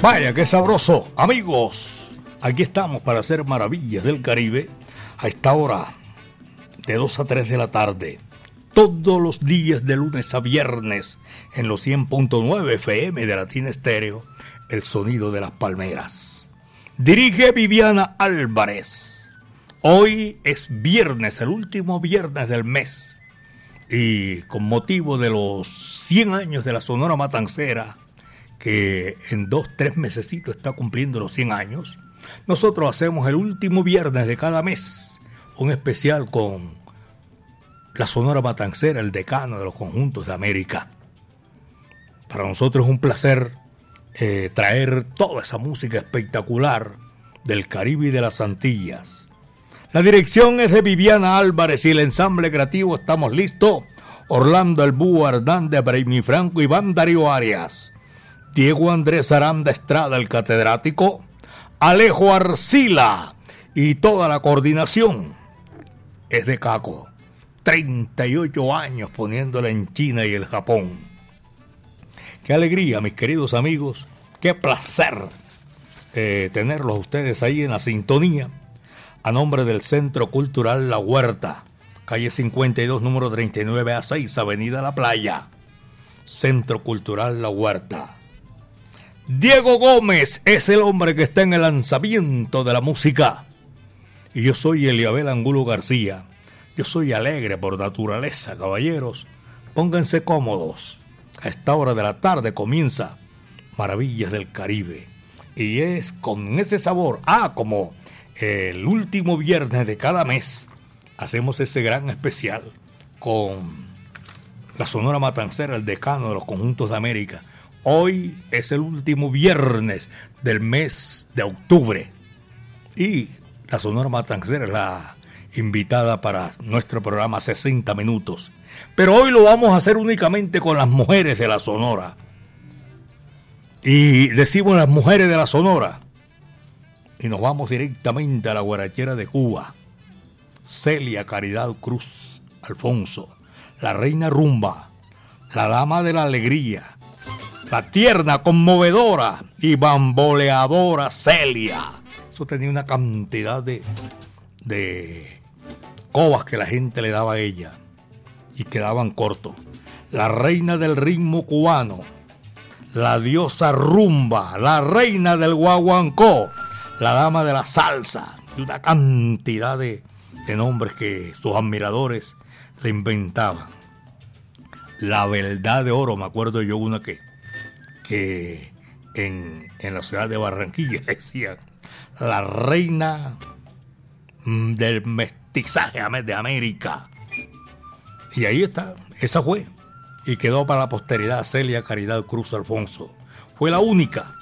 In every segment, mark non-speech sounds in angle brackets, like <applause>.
Vaya, qué sabroso. Amigos, aquí estamos para hacer maravillas del Caribe a esta hora de 2 a 3 de la tarde. Todos los días de lunes a viernes en los 100.9 FM de Latina Estéreo, el sonido de las palmeras. Dirige Viviana Álvarez. Hoy es viernes, el último viernes del mes. Y con motivo de los 100 años de la Sonora Matancera, que en dos, tres mesecitos está cumpliendo los 100 años, nosotros hacemos el último viernes de cada mes un especial con la Sonora Matancera, el decano de los conjuntos de América. Para nosotros es un placer eh, traer toda esa música espectacular del Caribe y de las Antillas. La dirección es de Viviana Álvarez y el ensamble creativo estamos listos. Orlando El Hernández, Braimi Franco, Iván Darío Arias. Diego Andrés Aranda Estrada, el catedrático, Alejo Arcila y toda la coordinación es de Caco. 38 años poniéndola en China y el Japón. Qué alegría, mis queridos amigos, qué placer eh, tenerlos ustedes ahí en la sintonía a nombre del Centro Cultural La Huerta, calle 52, número 39 a 6, Avenida La Playa. Centro Cultural La Huerta. Diego Gómez es el hombre que está en el lanzamiento de la música. Y yo soy Eliabel Angulo García. Yo soy alegre por naturaleza, caballeros. Pónganse cómodos. A esta hora de la tarde comienza Maravillas del Caribe. Y es con ese sabor, ah, como el último viernes de cada mes, hacemos ese gran especial con la Sonora Matancera, el decano de los conjuntos de América Hoy es el último viernes del mes de octubre y la Sonora Matancera es la invitada para nuestro programa 60 minutos. Pero hoy lo vamos a hacer únicamente con las mujeres de la Sonora. Y decimos las mujeres de la Sonora. Y nos vamos directamente a la guarachera de Cuba. Celia Caridad Cruz Alfonso, la reina rumba, la dama de la alegría, la tierna, conmovedora y bamboleadora Celia. Eso tenía una cantidad de, de cobas que la gente le daba a ella y quedaban cortos. La reina del ritmo cubano, la diosa rumba, la reina del guaguancó, la dama de la salsa y una cantidad de, de nombres que sus admiradores le inventaban. La verdad de oro, me acuerdo yo una que que en, la ciudad de Barranquilla <laughs> decían la reina mm, del mestizaje de América. Y ahí está, esa fue. Y quedó para la posteridad Celia Caridad Cruz Alfonso. Fue la única.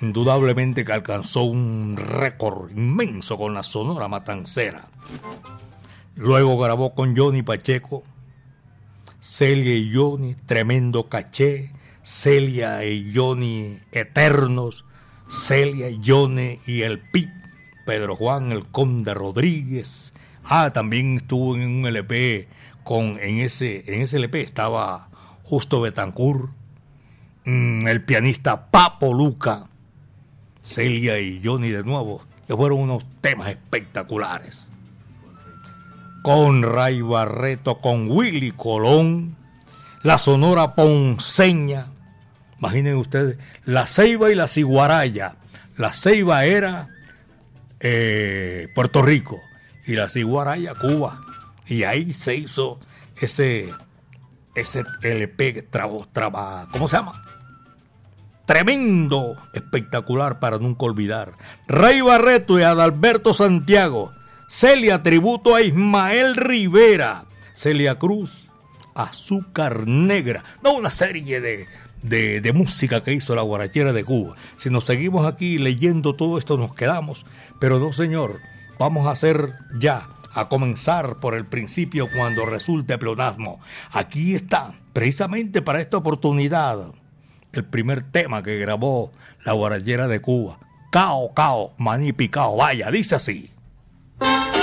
Indudablemente que alcanzó un récord inmenso con la Sonora Matancera. Luego grabó con Johnny Pacheco Celia y Johnny, tremendo caché, Celia y Johnny eternos, Celia y Johnny y el Pit, Pedro Juan, el Conde Rodríguez. Ah, también estuvo en un LP con, en ese, en ese LP estaba Justo Betancourt, mm, el pianista Papo Luca, Celia y Johnny de nuevo, que fueron unos temas espectaculares con Ray Barreto, con Willy Colón, la Sonora Ponceña. Imaginen ustedes, la Ceiba y la Ciguaraya. La Ceiba era eh, Puerto Rico y la Ciguaraya Cuba. Y ahí se hizo ese, ese LP, ¿cómo se llama? Tremendo, espectacular para nunca olvidar. Ray Barreto y Adalberto Santiago Celia tributo a Ismael Rivera. Celia Cruz, Azúcar Negra. No una serie de, de, música que hizo la guarachera de Cuba. Si nos seguimos aquí leyendo todo esto nos quedamos. Pero no, señor. Vamos a hacer ya, a comenzar por el principio cuando resulte pleonasmo. Aquí está, precisamente para esta oportunidad, el primer tema que grabó la guarachera de Cuba. Cao, cao, maní picao. Vaya, dice así. Bye.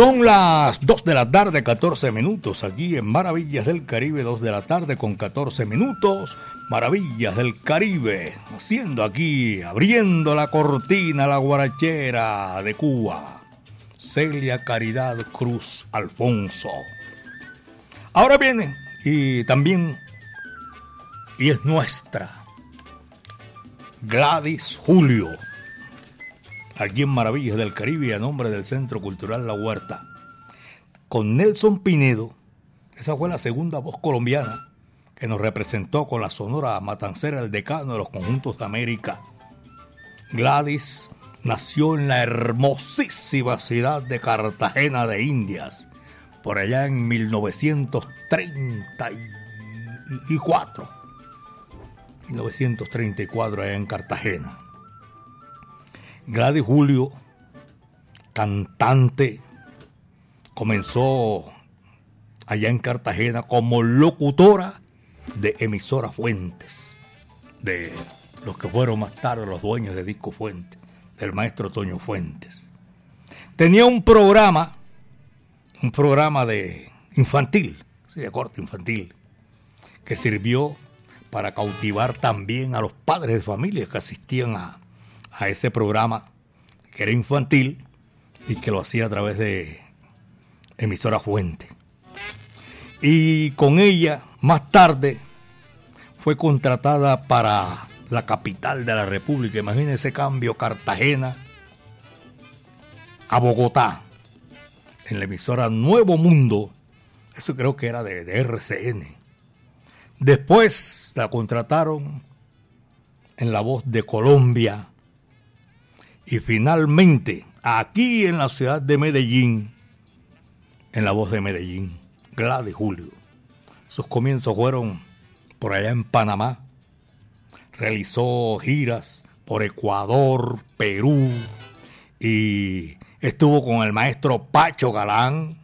Son las 2 de la tarde, 14 minutos, aquí en Maravillas del Caribe, 2 de la tarde con 14 minutos. Maravillas del Caribe, haciendo aquí, abriendo la cortina, la guarachera de Cuba. Celia Caridad Cruz Alfonso. Ahora viene, y también, y es nuestra, Gladys Julio aquí en Maravillas del Caribe a nombre del Centro Cultural La Huerta. Con Nelson Pinedo, esa fue la segunda voz colombiana que nos representó con la sonora matancera el decano de los conjuntos de América. Gladys nació en la hermosísima ciudad de Cartagena de Indias, por allá en 1934. 1934 allá en Cartagena. Gladys Julio, cantante, comenzó allá en Cartagena como locutora de emisora Fuentes, de los que fueron más tarde los dueños de Disco Fuentes, del maestro Toño Fuentes. Tenía un programa, un programa de infantil, de corte infantil, que sirvió para cautivar también a los padres de familia que asistían a, a ese programa que era infantil y que lo hacía a través de emisora Fuente. Y con ella, más tarde, fue contratada para la capital de la República. Imagínense cambio, Cartagena a Bogotá, en la emisora Nuevo Mundo. Eso creo que era de, de RCN. Después la contrataron en La Voz de Colombia y finalmente, aquí en la ciudad de Medellín, en la voz de Medellín, Gladys Julio. Sus comienzos fueron por allá en Panamá. Realizó giras por Ecuador, Perú y estuvo con el maestro Pacho Galán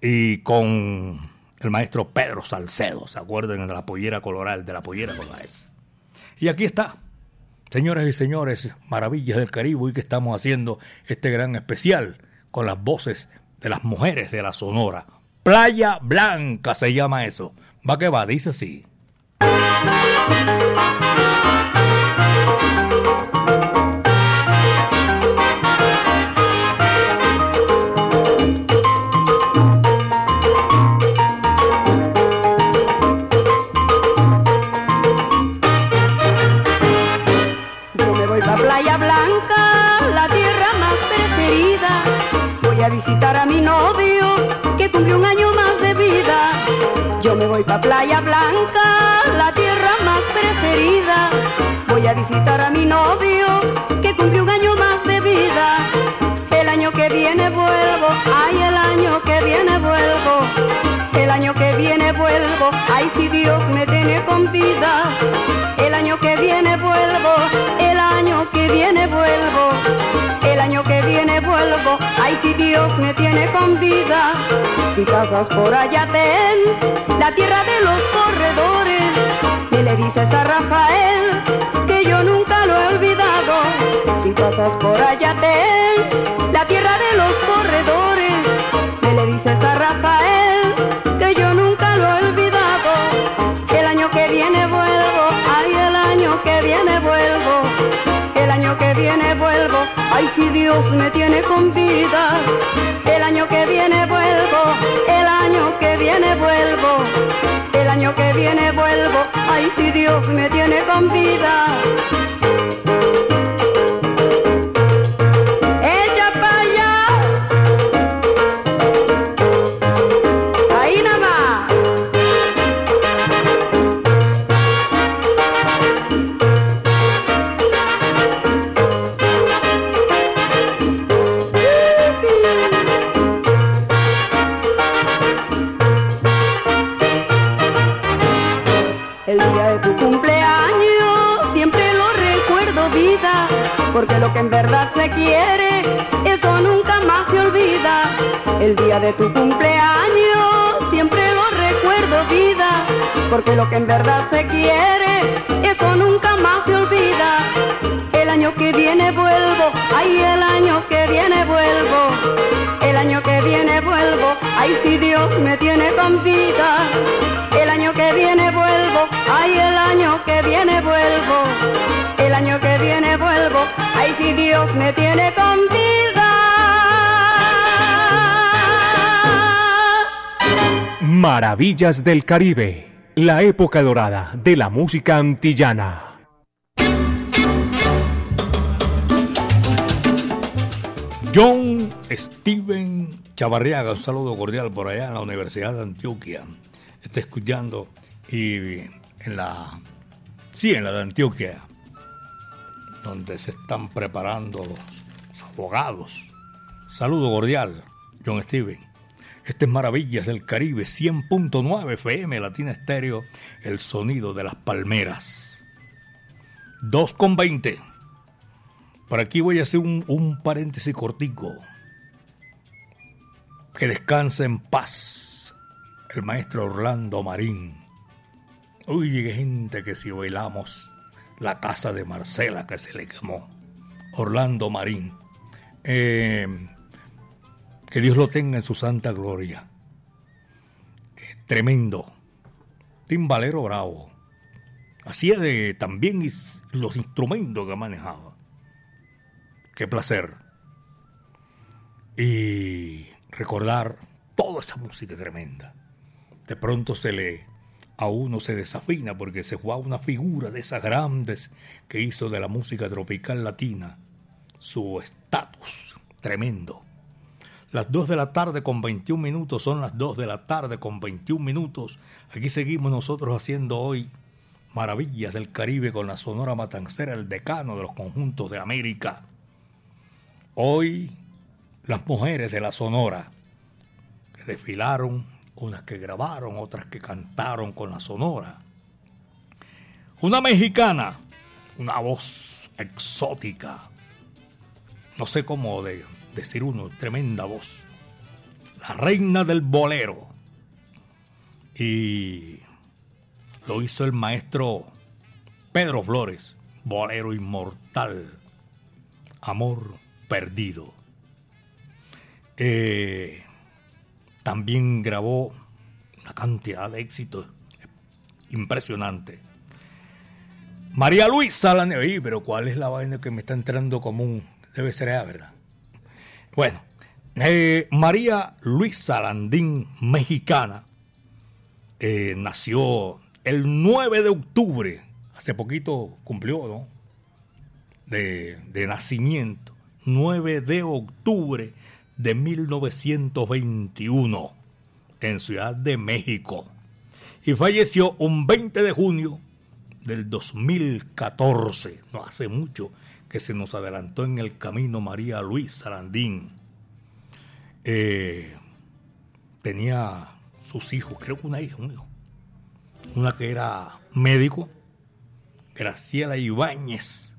y con el maestro Pedro Salcedo, ¿se acuerdan de la pollera coloral, de la pollera coloral? Y aquí está, Señoras y señores, maravillas del Caribe, y que estamos haciendo este gran especial con las voces de las mujeres de la Sonora. Playa Blanca se llama eso. Va que va, dice así. A visitar a mi novio que cumplió un año más de vida. Yo me voy pa' Playa Blanca, la tierra más preferida. Voy a visitar a mi novio que cumplió un año más de vida. El año que viene vuelvo, ay el año que viene vuelvo. El año que viene vuelvo, ay si Dios me tiene con vida. El año que viene vuelvo, el año que viene vuelvo. Ay si Dios me tiene con vida. Si pasas por allá ten la tierra de los corredores y le dices a Rafael que yo nunca lo he olvidado. Si pasas por allá ten la tierra de los corredores y le dices a Rafael que yo nunca lo he olvidado. El año que viene vuelvo, ay el año que viene vuelvo. El año que viene vuelvo, ay si Dios me El año que viene vuelvo, el año que viene vuelvo. El año que viene vuelvo, ay si Dios me tiene con vida. De tu cumpleaños siempre lo recuerdo vida, porque lo que en verdad se quiere, eso nunca más se olvida. El año que viene vuelvo, ay el año que viene vuelvo, el año que viene vuelvo, ay si Dios me tiene con vida. El año que viene vuelvo, ay el año que viene vuelvo, el año que viene vuelvo, ay si Dios me tiene Maravillas del Caribe, la época dorada de la música antillana. John Steven Chavarriaga, un saludo cordial por allá en la Universidad de Antioquia. Está escuchando y en la, sí, en la de Antioquia, donde se están preparando los abogados. Saludo cordial, John Steven. Este es Maravillas del Caribe, 100.9 FM, Latina Estéreo, el sonido de las palmeras. 2 con 20. Por aquí voy a hacer un, un paréntesis cortico. Que descanse en paz el maestro Orlando Marín. Uy, gente que si bailamos la casa de Marcela que se le quemó. Orlando Marín. Eh, que Dios lo tenga en su santa gloria. Tremendo. Timbalero bravo. Hacía de también los instrumentos que manejaba. Qué placer. Y recordar toda esa música tremenda. De pronto se le a uno se desafina porque se juega una figura de esas grandes que hizo de la música tropical latina su estatus tremendo. Las 2 de la tarde con 21 minutos son las 2 de la tarde con 21 minutos. Aquí seguimos nosotros haciendo hoy maravillas del Caribe con la Sonora Matancera, el decano de los conjuntos de América. Hoy las mujeres de la Sonora que desfilaron, unas que grabaron, otras que cantaron con la Sonora. Una mexicana, una voz exótica, no sé cómo de- decir uno, tremenda voz. La reina del bolero. Y lo hizo el maestro Pedro Flores, bolero inmortal, amor perdido. Eh, también grabó una cantidad de éxitos impresionante. María Luisa la pero ¿cuál es la vaina que me está entrando común? Debe ser ella, ¿verdad? Bueno, eh, María Luisa Landín, mexicana, eh, nació el 9 de octubre. Hace poquito cumplió, ¿no? de, de nacimiento, 9 de octubre de 1921, en Ciudad de México. Y falleció un 20 de junio del 2014, no hace mucho que se nos adelantó en el camino María Luis Sarandín. Eh, tenía sus hijos, creo que una hija, un hijo. Una que era médico, Graciela Ibáñez,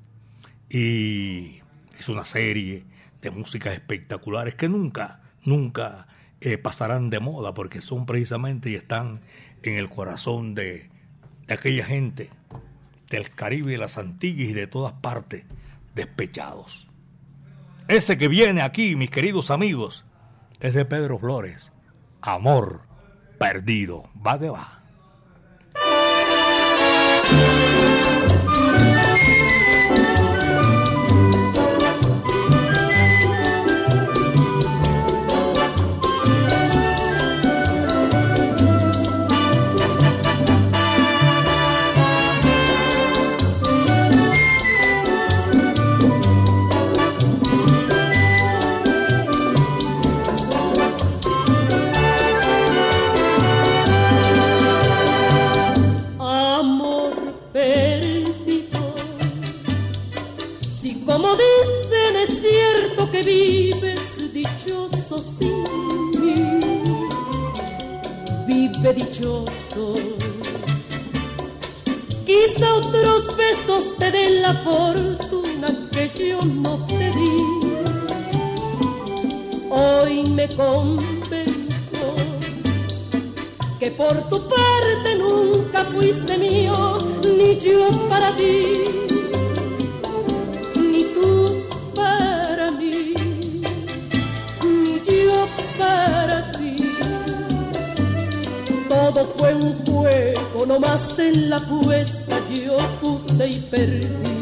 y es una serie de músicas espectaculares que nunca, nunca eh, pasarán de moda porque son precisamente y están en el corazón de, de aquella gente del Caribe, de las Antillas y de todas partes, despechados. Ese que viene aquí, mis queridos amigos, es de Pedro Flores. Amor perdido. Va que va. Dichoso. Quizá otros besos te den la fortuna que yo no te di. Hoy me convenzo que por tu parte nunca fuiste mío, ni yo para ti. Juego, nomás en la puesta yo puse y perdí.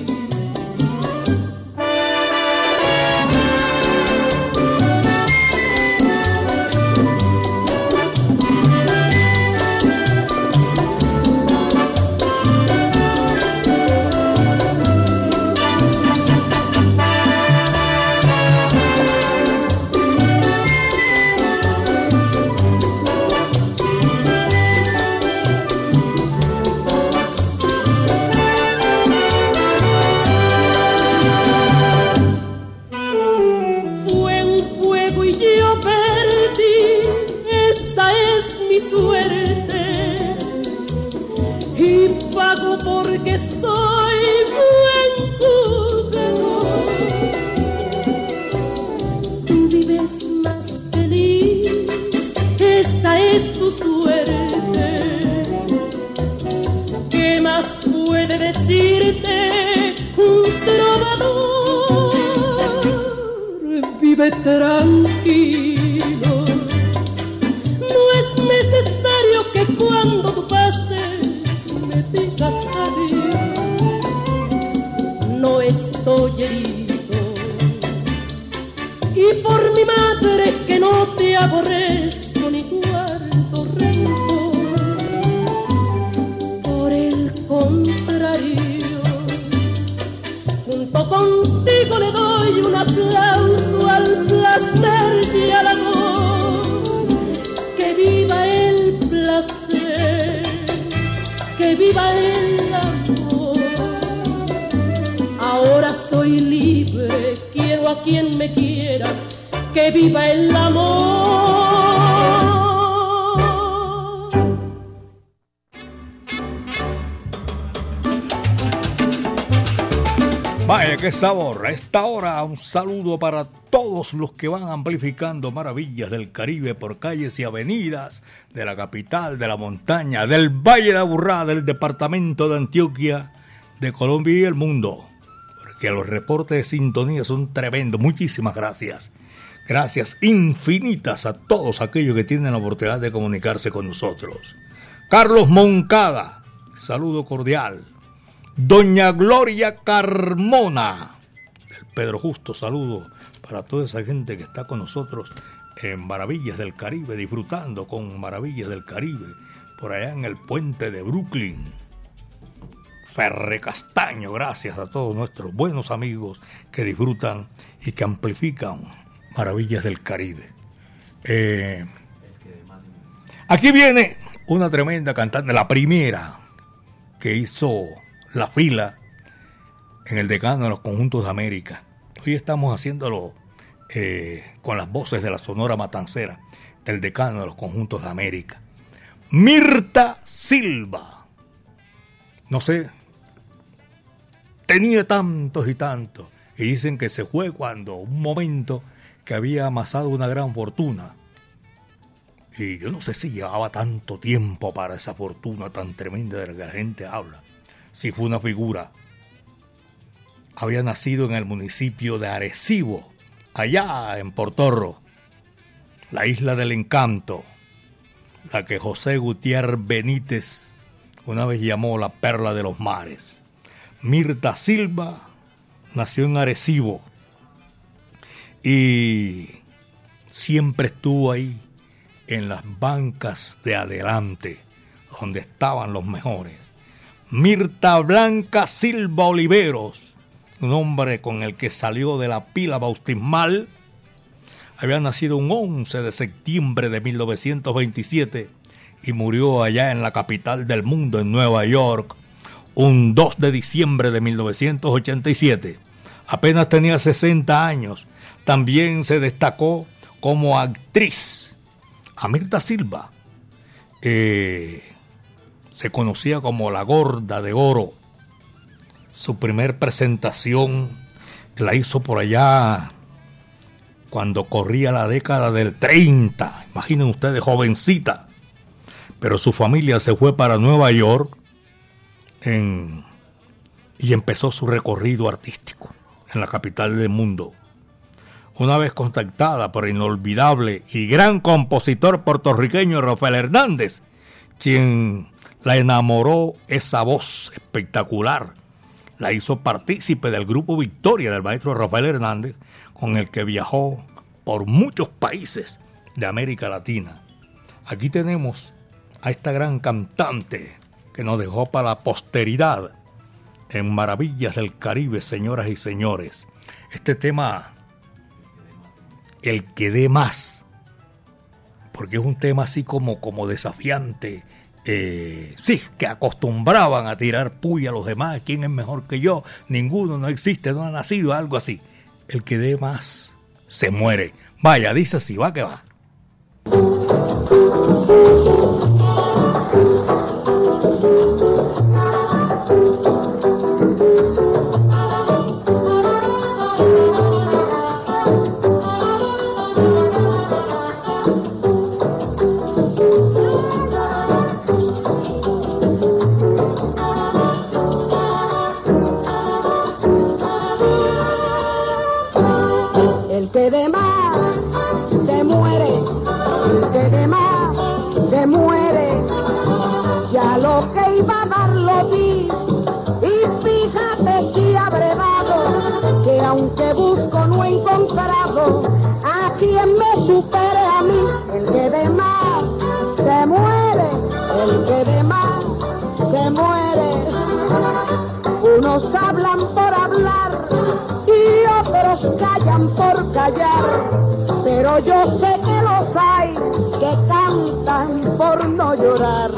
Un saludo para todos los que van amplificando maravillas del Caribe por calles y avenidas de la capital, de la montaña, del Valle de Aburrá, del departamento de Antioquia, de Colombia y el mundo. Porque los reportes de sintonía son tremendos. Muchísimas gracias. Gracias infinitas a todos aquellos que tienen la oportunidad de comunicarse con nosotros. Carlos Moncada, saludo cordial. Doña Gloria Carmona, Pedro Justo, saludo para toda esa gente que está con nosotros en Maravillas del Caribe, disfrutando con Maravillas del Caribe, por allá en el puente de Brooklyn. Ferre Castaño, gracias a todos nuestros buenos amigos que disfrutan y que amplifican maravillas del Caribe. Eh, aquí viene una tremenda cantante, la primera que hizo la fila en el decano de los conjuntos de América. Hoy estamos haciéndolo eh, con las voces de la Sonora Matancera, el decano de los conjuntos de América. Mirta Silva. No sé, tenía tantos y tantos. Y dicen que se fue cuando un momento que había amasado una gran fortuna. Y yo no sé si llevaba tanto tiempo para esa fortuna tan tremenda de la que la gente habla. Si fue una figura. Había nacido en el municipio de Arecibo, allá en Portorro, la isla del encanto, la que José Gutiérrez Benítez una vez llamó la perla de los mares. Mirta Silva nació en Arecibo y siempre estuvo ahí en las bancas de adelante, donde estaban los mejores. Mirta Blanca Silva Oliveros, un hombre con el que salió de la pila bautismal, había nacido un 11 de septiembre de 1927 y murió allá en la capital del mundo, en Nueva York, un 2 de diciembre de 1987. Apenas tenía 60 años. También se destacó como actriz. Amirta Silva eh, se conocía como la gorda de oro. Su primer presentación la hizo por allá cuando corría la década del 30. Imaginen ustedes, jovencita. Pero su familia se fue para Nueva York y empezó su recorrido artístico en la capital del mundo. Una vez contactada por el inolvidable y gran compositor puertorriqueño Rafael Hernández, quien la enamoró esa voz espectacular, la hizo partícipe del grupo Victoria del maestro Rafael Hernández, con el que viajó por muchos países de América Latina. Aquí tenemos a esta gran cantante que nos dejó para la posteridad en Maravillas del Caribe, señoras y señores. Este tema, el que dé más, porque es un tema así como, como desafiante. Eh, sí, que acostumbraban a tirar puya a los demás, quién es mejor que yo, ninguno, no existe, no ha nacido, algo así. El que dé más se muere. Vaya, dice así, va que va. Aunque busco no he encontrado a quien me supere a mí. El que de más se muere, el que de más se muere. Unos hablan por hablar y otros callan por callar, pero yo sé que los hay que cantan por no llorar.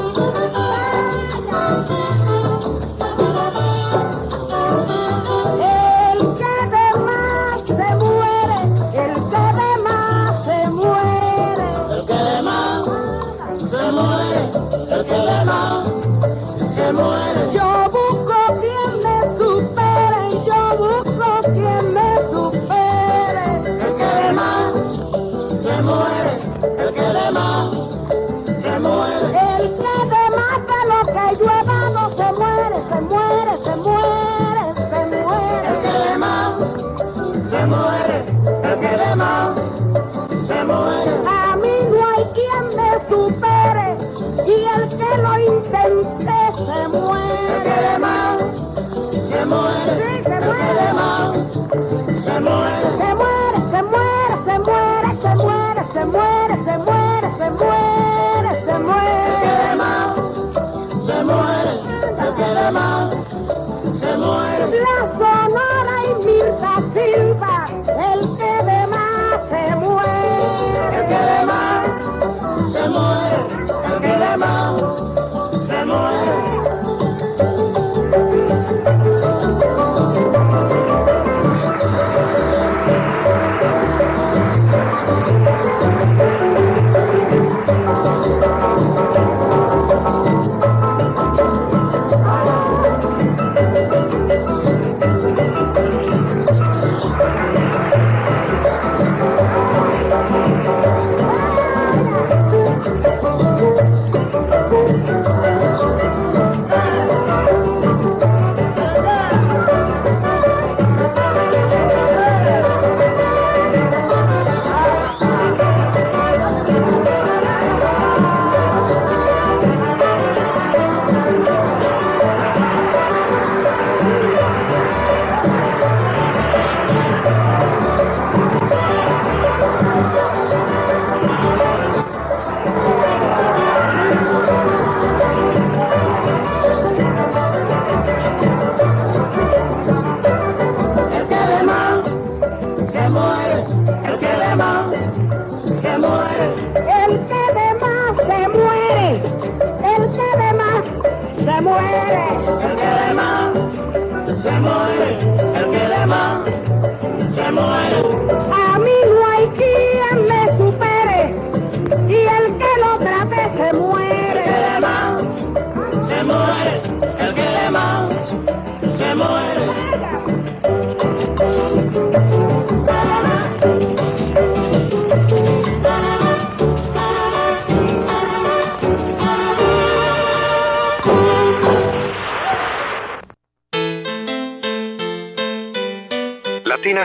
A mí no hay quien me supere y el que lo intente se muere. Se quede mal, se muere. Se, muere. Se, quede mal, se muere. Se muere, se muere, se muere, se muere, se muere, se muere, se muere, se muere. Se quede mal, se muere. Se quede se muere. La Sonora y Mirta Silva se muere. El que de más se muere, el que de más se muere.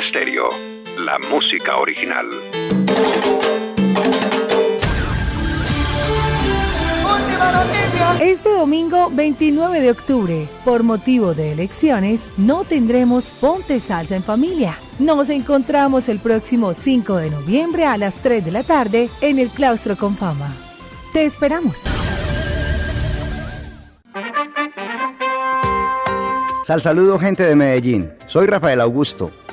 Stereo, la música original. Este domingo 29 de octubre, por motivo de elecciones, no tendremos Ponte Salsa en Familia. Nos encontramos el próximo 5 de noviembre a las 3 de la tarde en el Claustro con Fama. Te esperamos. Sal saludo gente de Medellín. Soy Rafael Augusto,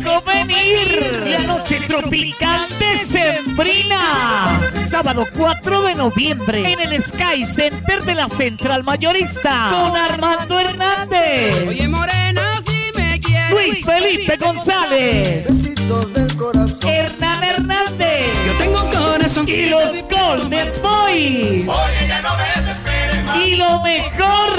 dejó venir. La noche tropical de Sembrina. Sábado 4 de noviembre en el Sky Center de la Central Mayorista con Armando Hernández. Oye, morena, si me quieres. Luis Felipe González. Besitos del corazón. Hernán Hernández. Yo tengo corazón. Y los Golden Boys. Oye, ya no me desesperes. Y lo mejor,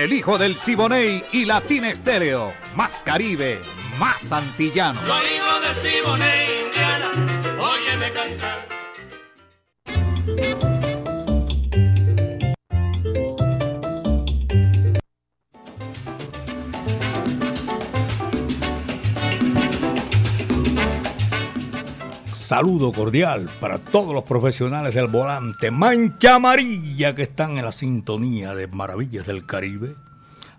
El hijo del Siboney y Latina Estéreo. Más Caribe, más antillano. Soy hijo del Siboney, Indiana, óyeme cantar. Saludo cordial para todos los profesionales del volante mancha amarilla que están en la sintonía de Maravillas del Caribe.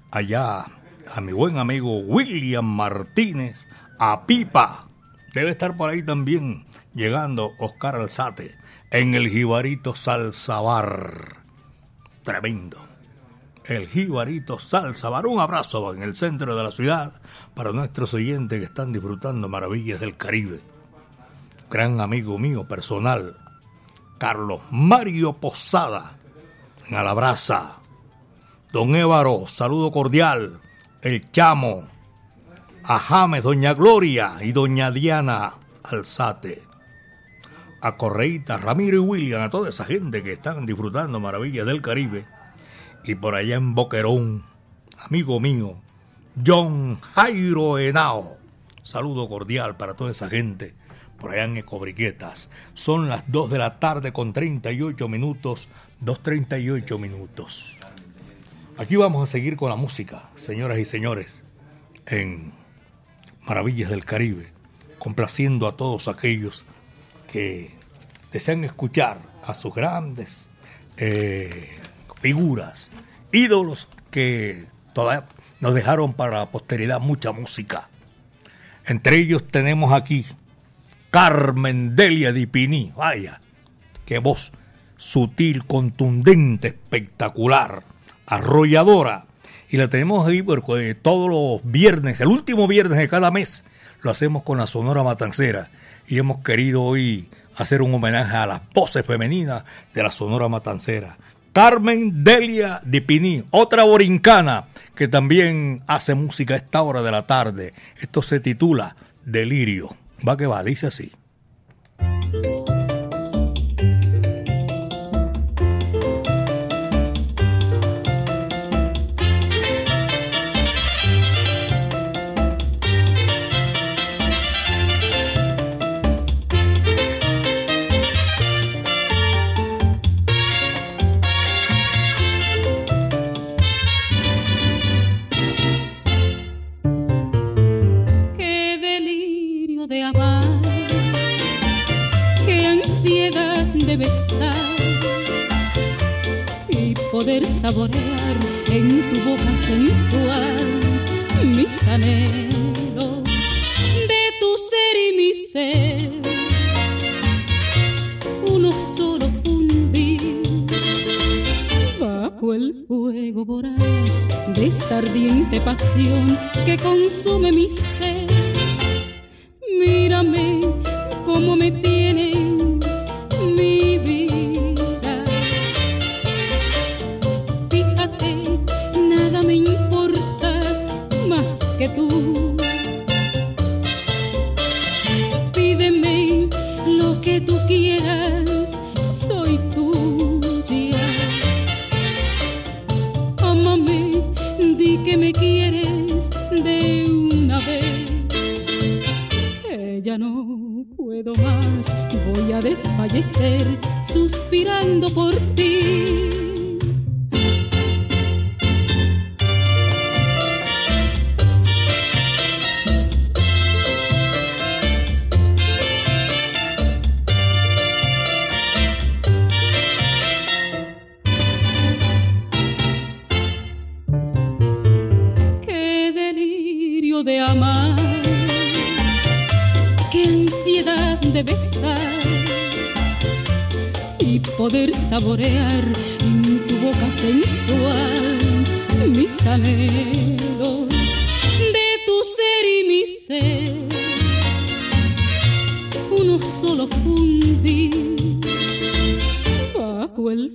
Allá a mi buen amigo William Martínez, a Pipa. Debe estar por ahí también llegando Oscar Alzate en el Jibarito Salsa Bar. Tremendo. El Jibarito Salsa Bar. Un abrazo en el centro de la ciudad para nuestros oyentes que están disfrutando Maravillas del Caribe gran amigo mío personal, Carlos Mario Posada, en Alabraza. Don Évaro, saludo cordial. El Chamo, a James, Doña Gloria y Doña Diana Alzate. A Correita, Ramiro y William, a toda esa gente que están disfrutando maravillas del Caribe. Y por allá en Boquerón, amigo mío, John Jairo Henao. Saludo cordial para toda esa gente por allá en Ecobriquetas. Son las 2 de la tarde con 38 minutos, 2.38 minutos. Aquí vamos a seguir con la música, señoras y señores, en Maravillas del Caribe, complaciendo a todos aquellos que desean escuchar a sus grandes eh, figuras, ídolos que todavía nos dejaron para la posteridad mucha música. Entre ellos tenemos aquí Carmen Delia Di Pini. Vaya, qué voz sutil, contundente, espectacular, arrolladora. Y la tenemos ahí porque todos los viernes, el último viernes de cada mes, lo hacemos con la Sonora Matancera. Y hemos querido hoy hacer un homenaje a las voces femeninas de la Sonora Matancera. Carmen Delia Di Pini, otra borincana que también hace música a esta hora de la tarde. Esto se titula Delirio. Va que va, dice así. Saborear en tu boca sensual mis anhelos de tu ser y mi ser. Uno solo fundir bajo el fuego voraz de esta ardiente pasión que consume mi ser. Mírame como me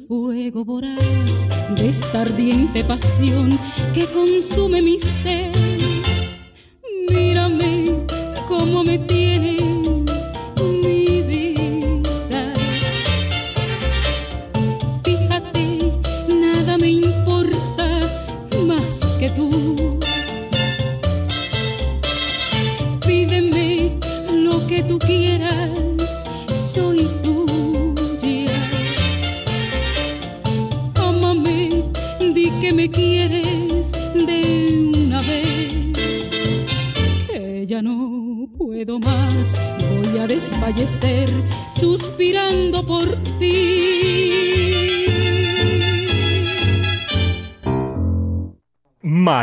fuego voraz de esta ardiente pasión que consume mi ser. Mírame cómo me tienes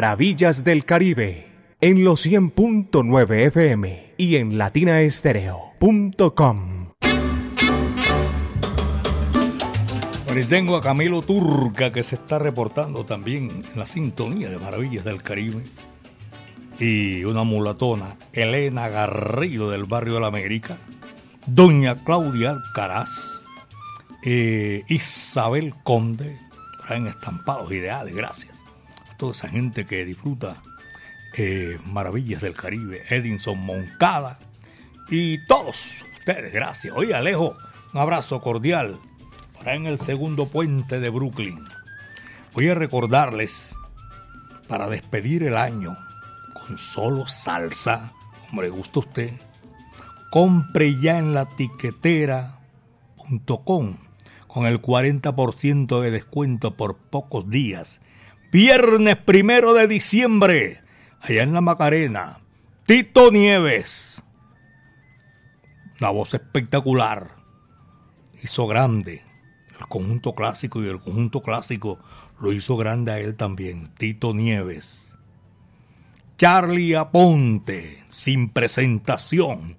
Maravillas del Caribe en los 100.9 FM y en latinaestereo.com. Bueno, y tengo a Camilo Turca que se está reportando también en la sintonía de Maravillas del Caribe. Y una mulatona, Elena Garrido del barrio de la América. Doña Claudia Alcaraz. eh, Isabel Conde. Traen estampados ideales, gracias toda esa gente que disfruta eh, Maravillas del Caribe. Edinson Moncada. Y todos ustedes, gracias. Oye, Alejo, un abrazo cordial para en el segundo puente de Brooklyn. Voy a recordarles, para despedir el año con solo salsa, hombre, gusta usted, compre ya en la tiquetera.com con el 40% de descuento por pocos días. Viernes primero de diciembre, allá en la Macarena, Tito Nieves. Una voz espectacular. Hizo grande el conjunto clásico y el conjunto clásico lo hizo grande a él también. Tito Nieves. Charlie Aponte, sin presentación.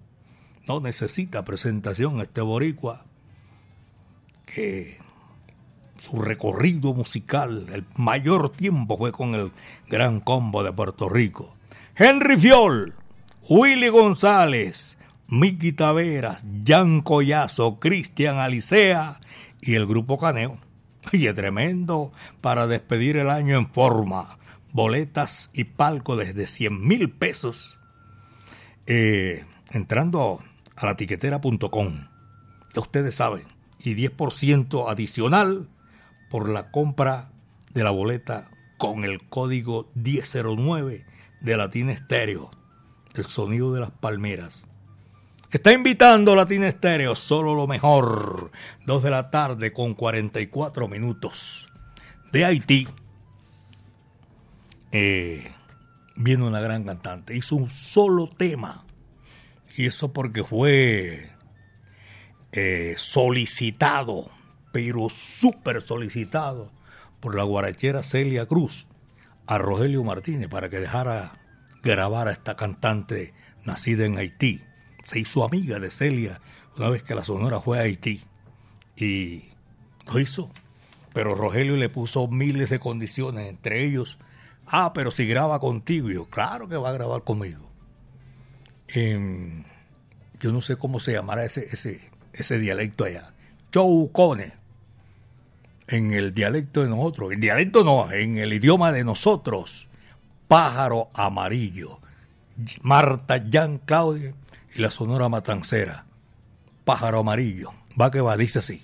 No necesita presentación este boricua. Que su recorrido musical, el mayor tiempo fue con el Gran Combo de Puerto Rico. Henry Fiol, Willy González, Miki Taveras, Jan Collazo, Cristian Alicea y el Grupo Caneo. <laughs> Y es tremendo para despedir el año en forma. Boletas y palco desde 100 mil pesos. Eh, entrando a la tiquetera.com. Ustedes saben. Y 10% adicional por la compra de la boleta con el código 1009 de Latina Estéreo. El sonido de las palmeras. Está invitando Latina Estéreo, solo lo mejor. Dos de la tarde con 44 minutos. De Haití. Eh, viene una gran cantante. Hizo un solo tema. Y eso porque fue eh, solicitado, pero súper solicitado por la guarachera Celia Cruz a Rogelio Martínez para que dejara grabar a esta cantante nacida en Haití. Se hizo amiga de Celia una vez que la Sonora fue a Haití y lo hizo. Pero Rogelio le puso miles de condiciones, entre ellos, ah, pero si graba contigo, yo, claro que va a grabar conmigo. En- yo no sé cómo se llamará ese, ese, ese dialecto allá. Choucone. En el dialecto de nosotros. El dialecto no, en el idioma de nosotros. Pájaro amarillo. Marta Jan Claudia y la Sonora Matancera. Pájaro amarillo. Va que va, dice así.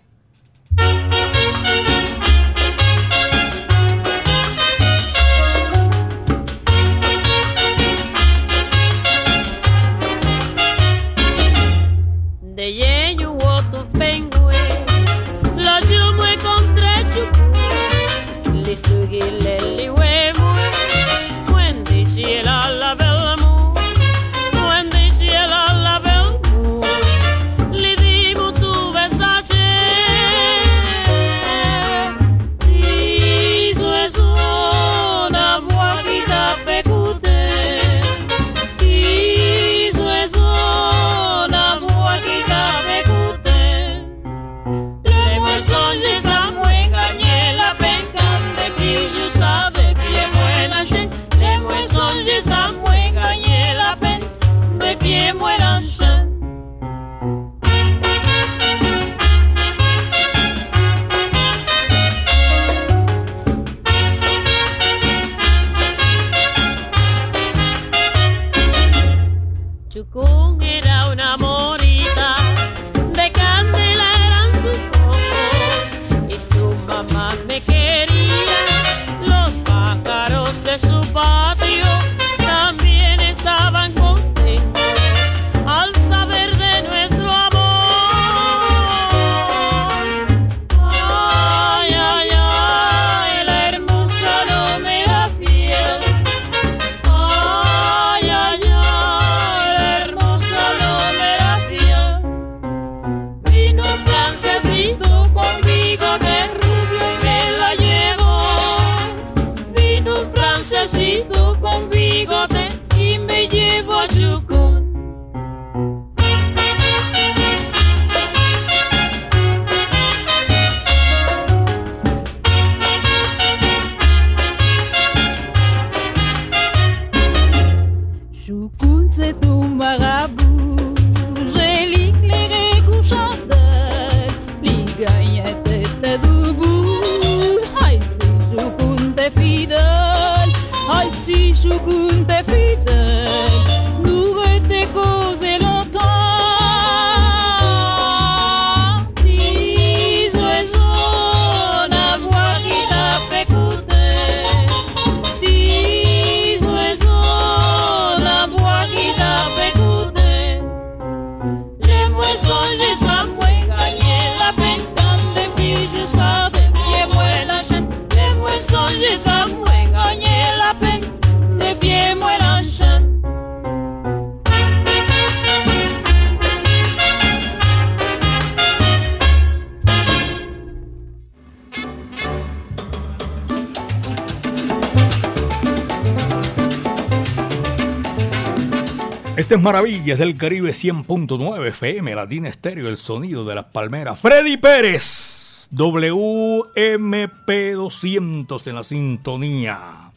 Maravillas del Caribe 100.9 FM, Latina Estéreo, el sonido de las palmeras. Freddy Pérez, WMP200 en la sintonía.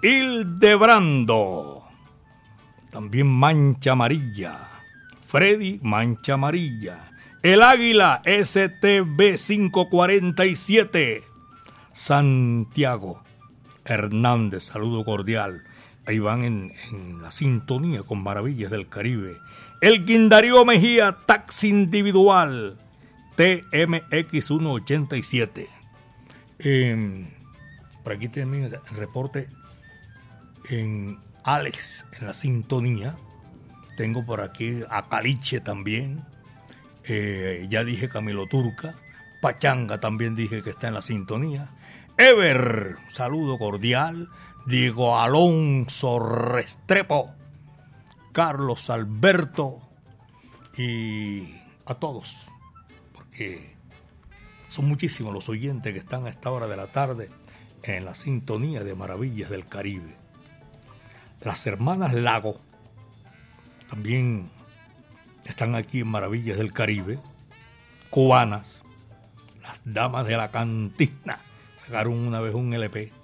Hildebrando, también Mancha Amarilla. Freddy Mancha Amarilla. El Águila STB 547. Santiago Hernández, saludo cordial. Ahí van en, la sintonía con Maravillas del Caribe. El Quindarío Mejía, taxi individual, TMX187. Eh, por aquí también el reporte en Alex, en la sintonía. Tengo por aquí a Caliche también. Eh, ya dije Camilo Turca. Pachanga también dije que está en la sintonía. Ever, saludo cordial. Diego Alonso Restrepo, Carlos Alberto y a todos, porque son muchísimos los oyentes que están a esta hora de la tarde en la sintonía de Maravillas del Caribe. Las hermanas Lago también están aquí en Maravillas del Caribe, cubanas, las damas de la cantina, sacaron una vez un LP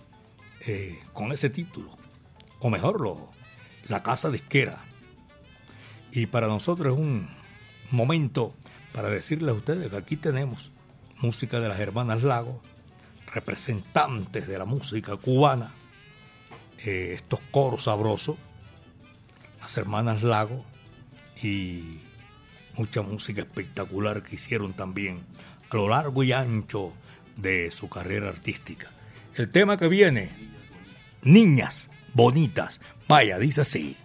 eh, con ese título, o mejor, lo, la casa disquera. Y para nosotros es un momento para decirles a ustedes que aquí tenemos música de las hermanas Lago, representantes de la música cubana, eh, estos coros sabrosos, las hermanas Lago y mucha música espectacular que hicieron también a lo largo y ancho de su carrera artística. El tema que viene niñas bonitas. Vaya, dice así.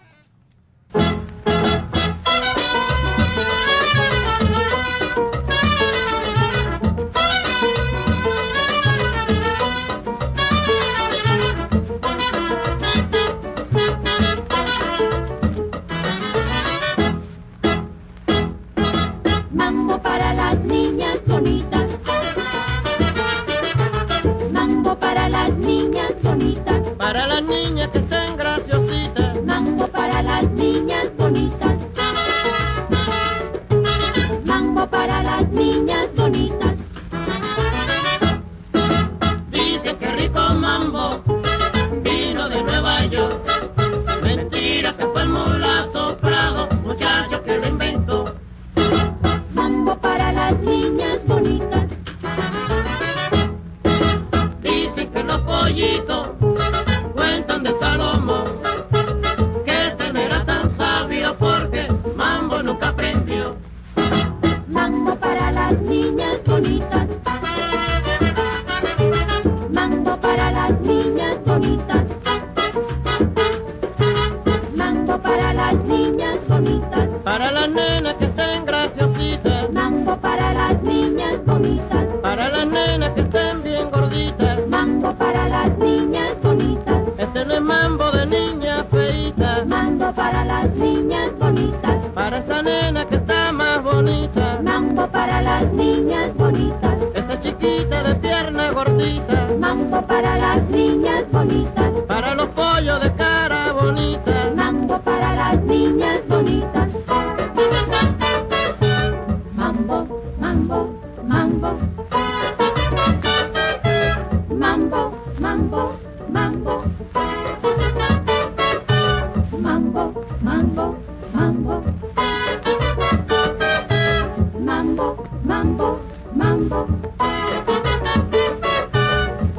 Mambo, mambo,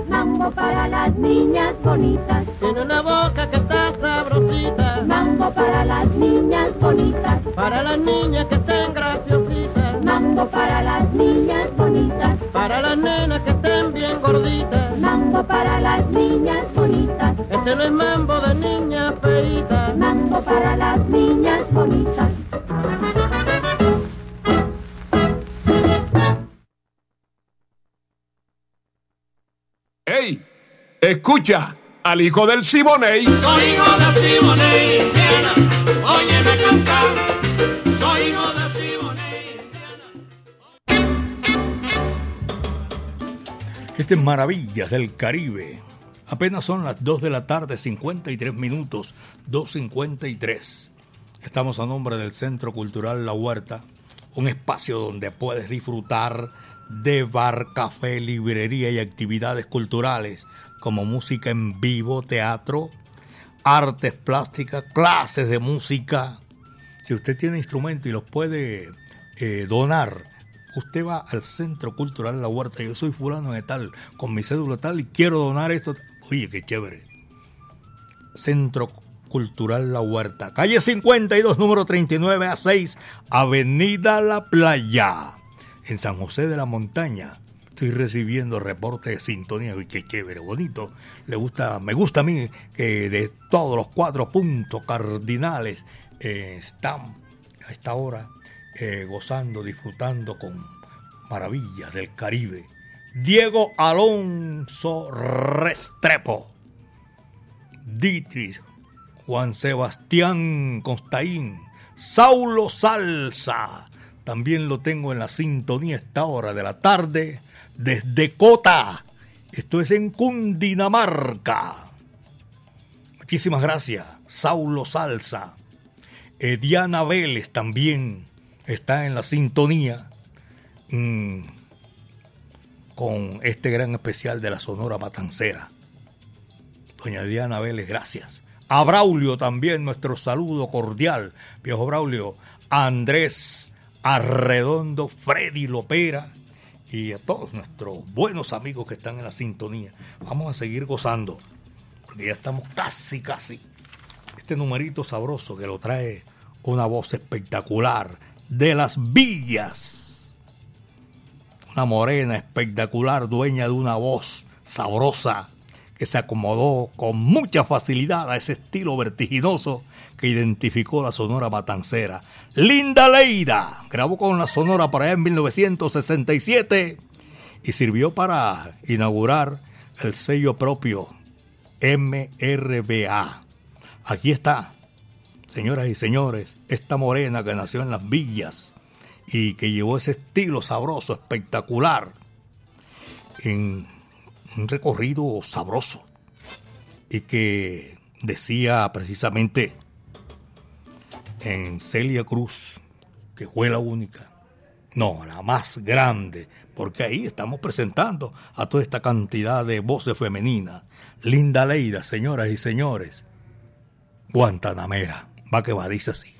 mambo. Para las niñas bonitas. Tiene una boca que está sabrosita. Mambo para las niñas bonitas. Para las niñas que estén graciositas. Mambo para las niñas bonitas. Para las nenas que estén bien gorditas. Mambo para las niñas bonitas. Este no es mambo de niña feita. Mambo para las niñas bonitas. Escucha al hijo del Siboney. Soy hijo de Siboney, Indiana. Óyeme cantar. Soy hijo de Siboney. Este es Maravillas del Caribe. Apenas son las 2 de la tarde, 53 minutos, 2.53. Estamos a nombre del Centro Cultural La Huerta, un espacio donde puedes disfrutar de bar, café, librería y actividades culturales como música en vivo, teatro, artes plásticas, clases de música. Si usted tiene instrumentos y los puede eh, donar, usted va al Centro Cultural La Huerta. Yo soy fulano de tal, con mi cédula tal, y quiero donar esto. Oye, qué chévere. Centro Cultural La Huerta, calle 52, número 39 a 6, Avenida La Playa, en San José de la Montaña. Estoy recibiendo reportes de sintonía y qué chévere, bonito. Le gusta, me gusta a mí que de todos los cuatro puntos cardinales eh, están a esta hora eh, gozando, disfrutando con maravillas del Caribe. Diego Alonso Restrepo, Dietrich, Juan Sebastián Constaín, Saulo Salsa. También lo tengo en la sintonía esta hora de la tarde desde Cota. Esto es en Cundinamarca. Muchísimas gracias, Saulo Salsa. Ediana Vélez también está en la sintonía mm, con este gran especial de la Sonora Matancera. Doña Diana Vélez, gracias. A Braulio también nuestro saludo cordial. Viejo Braulio, Andrés Arredondo, Freddy Lopera y a todos nuestros buenos amigos que están en la sintonía. Vamos a seguir gozando, porque ya estamos casi, casi. Este numerito sabroso que lo trae una voz espectacular de las villas. Una morena espectacular, dueña de una voz sabrosa que se acomodó con mucha facilidad a ese estilo vertiginoso que identificó la Sonora Matancera. Linda Leida grabó con la Sonora para allá en 1967 y sirvió para inaugurar el sello propio MRBA. Aquí está, señoras y señores, esta morena que nació en las villas y que llevó ese estilo sabroso, espectacular, en un recorrido sabroso y que decía precisamente en Celia Cruz que fue la única, no, la más grande, porque ahí estamos presentando a toda esta cantidad de voces femeninas. Linda Leida, señoras y señores, Guantanamera, va que va, dice así.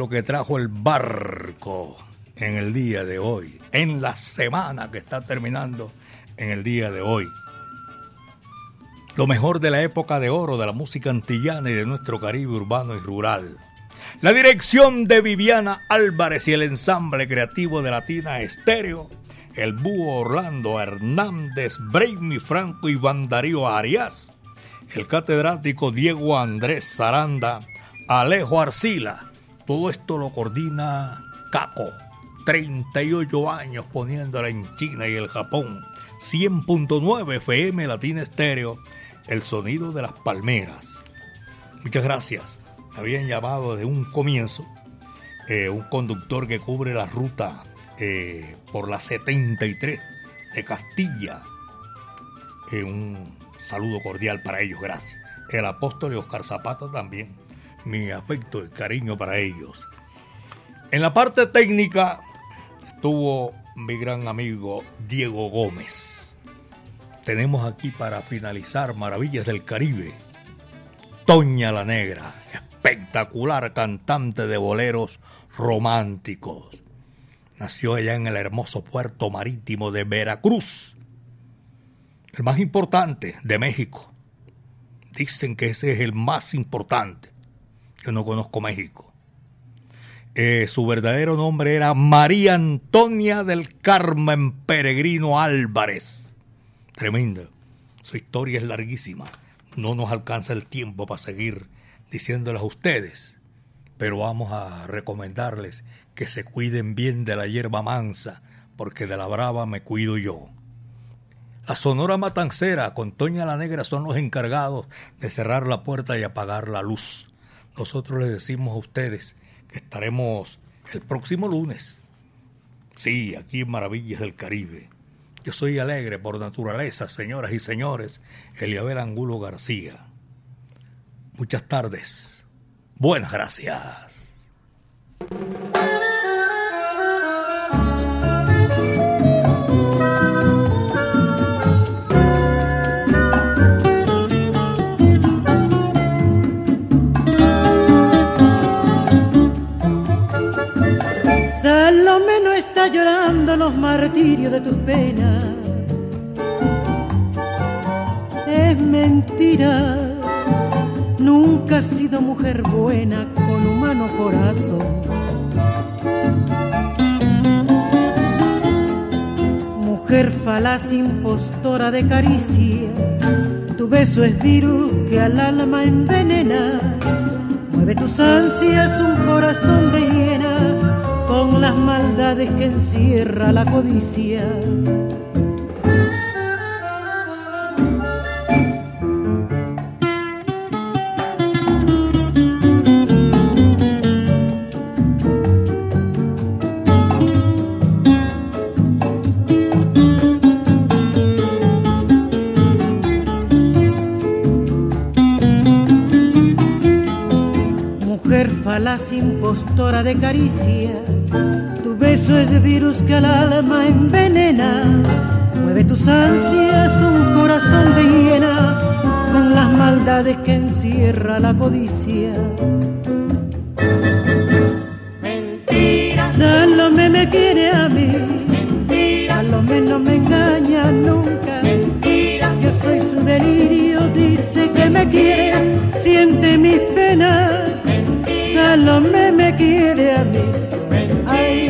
Lo que trajo el barco en el día de hoy, en la semana que está terminando en el día de hoy. Lo mejor de la época de oro de la música antillana y de nuestro Caribe urbano y rural. La dirección de Viviana Álvarez y el ensamble creativo de Latina Estéreo, el búho Orlando Hernández, Brainy Franco y Darío Arias, el catedrático Diego Andrés Zaranda, Alejo Arcila. Todo esto lo coordina Caco. 38 años poniéndola en China y el Japón. 100.9 FM Latina Estéreo. El sonido de las palmeras. Muchas gracias. Me habían llamado desde un comienzo. Eh, un conductor que cubre la ruta eh, por la 73 de Castilla. Eh, un saludo cordial para ellos, gracias. El apóstol Oscar Zapata también mi afecto y cariño para ellos. En la parte técnica estuvo mi gran amigo Diego Gómez. Tenemos aquí para finalizar Maravillas del Caribe. Toña la Negra, espectacular cantante de boleros románticos. Nació allá en el hermoso puerto marítimo de Veracruz, el más importante de México. Dicen que ese es el más importante. Yo no conozco México. Eh, su verdadero nombre era María Antonia del Carmen Peregrino Álvarez. Tremenda. Su historia es larguísima. No nos alcanza el tiempo para seguir diciéndolas a ustedes. Pero vamos a recomendarles que se cuiden bien de la hierba mansa, porque de la brava me cuido yo. La Sonora Matancera con Toña la Negra son los encargados de cerrar la puerta y apagar la luz nosotros les decimos a ustedes que estaremos el próximo lunes. Sí, aquí en Maravillas del Caribe. Yo soy alegre por naturaleza, señoras y señores. Eliabel Angulo García. Muchas tardes. Buenas gracias. Martirios de tus penas. Es mentira, nunca has sido mujer buena con humano corazón. Mujer falaz impostora de caricia, tu beso es virus que al alma envenena. Mueve tus ansias un corazón de hiena con las maldades que encierra la codicia. Impostora de caricia beso es virus que al alma envenena. Mueve tus ansias un corazón de hiena con las maldades que encierra la codicia. Mentira. Salomé me quiere a mí. Mentira. Salomé no me engaña nunca. Mentira. Yo soy su delirio, dice que me quiere, siente mis penas. Salomé me quiere a mí. Ay,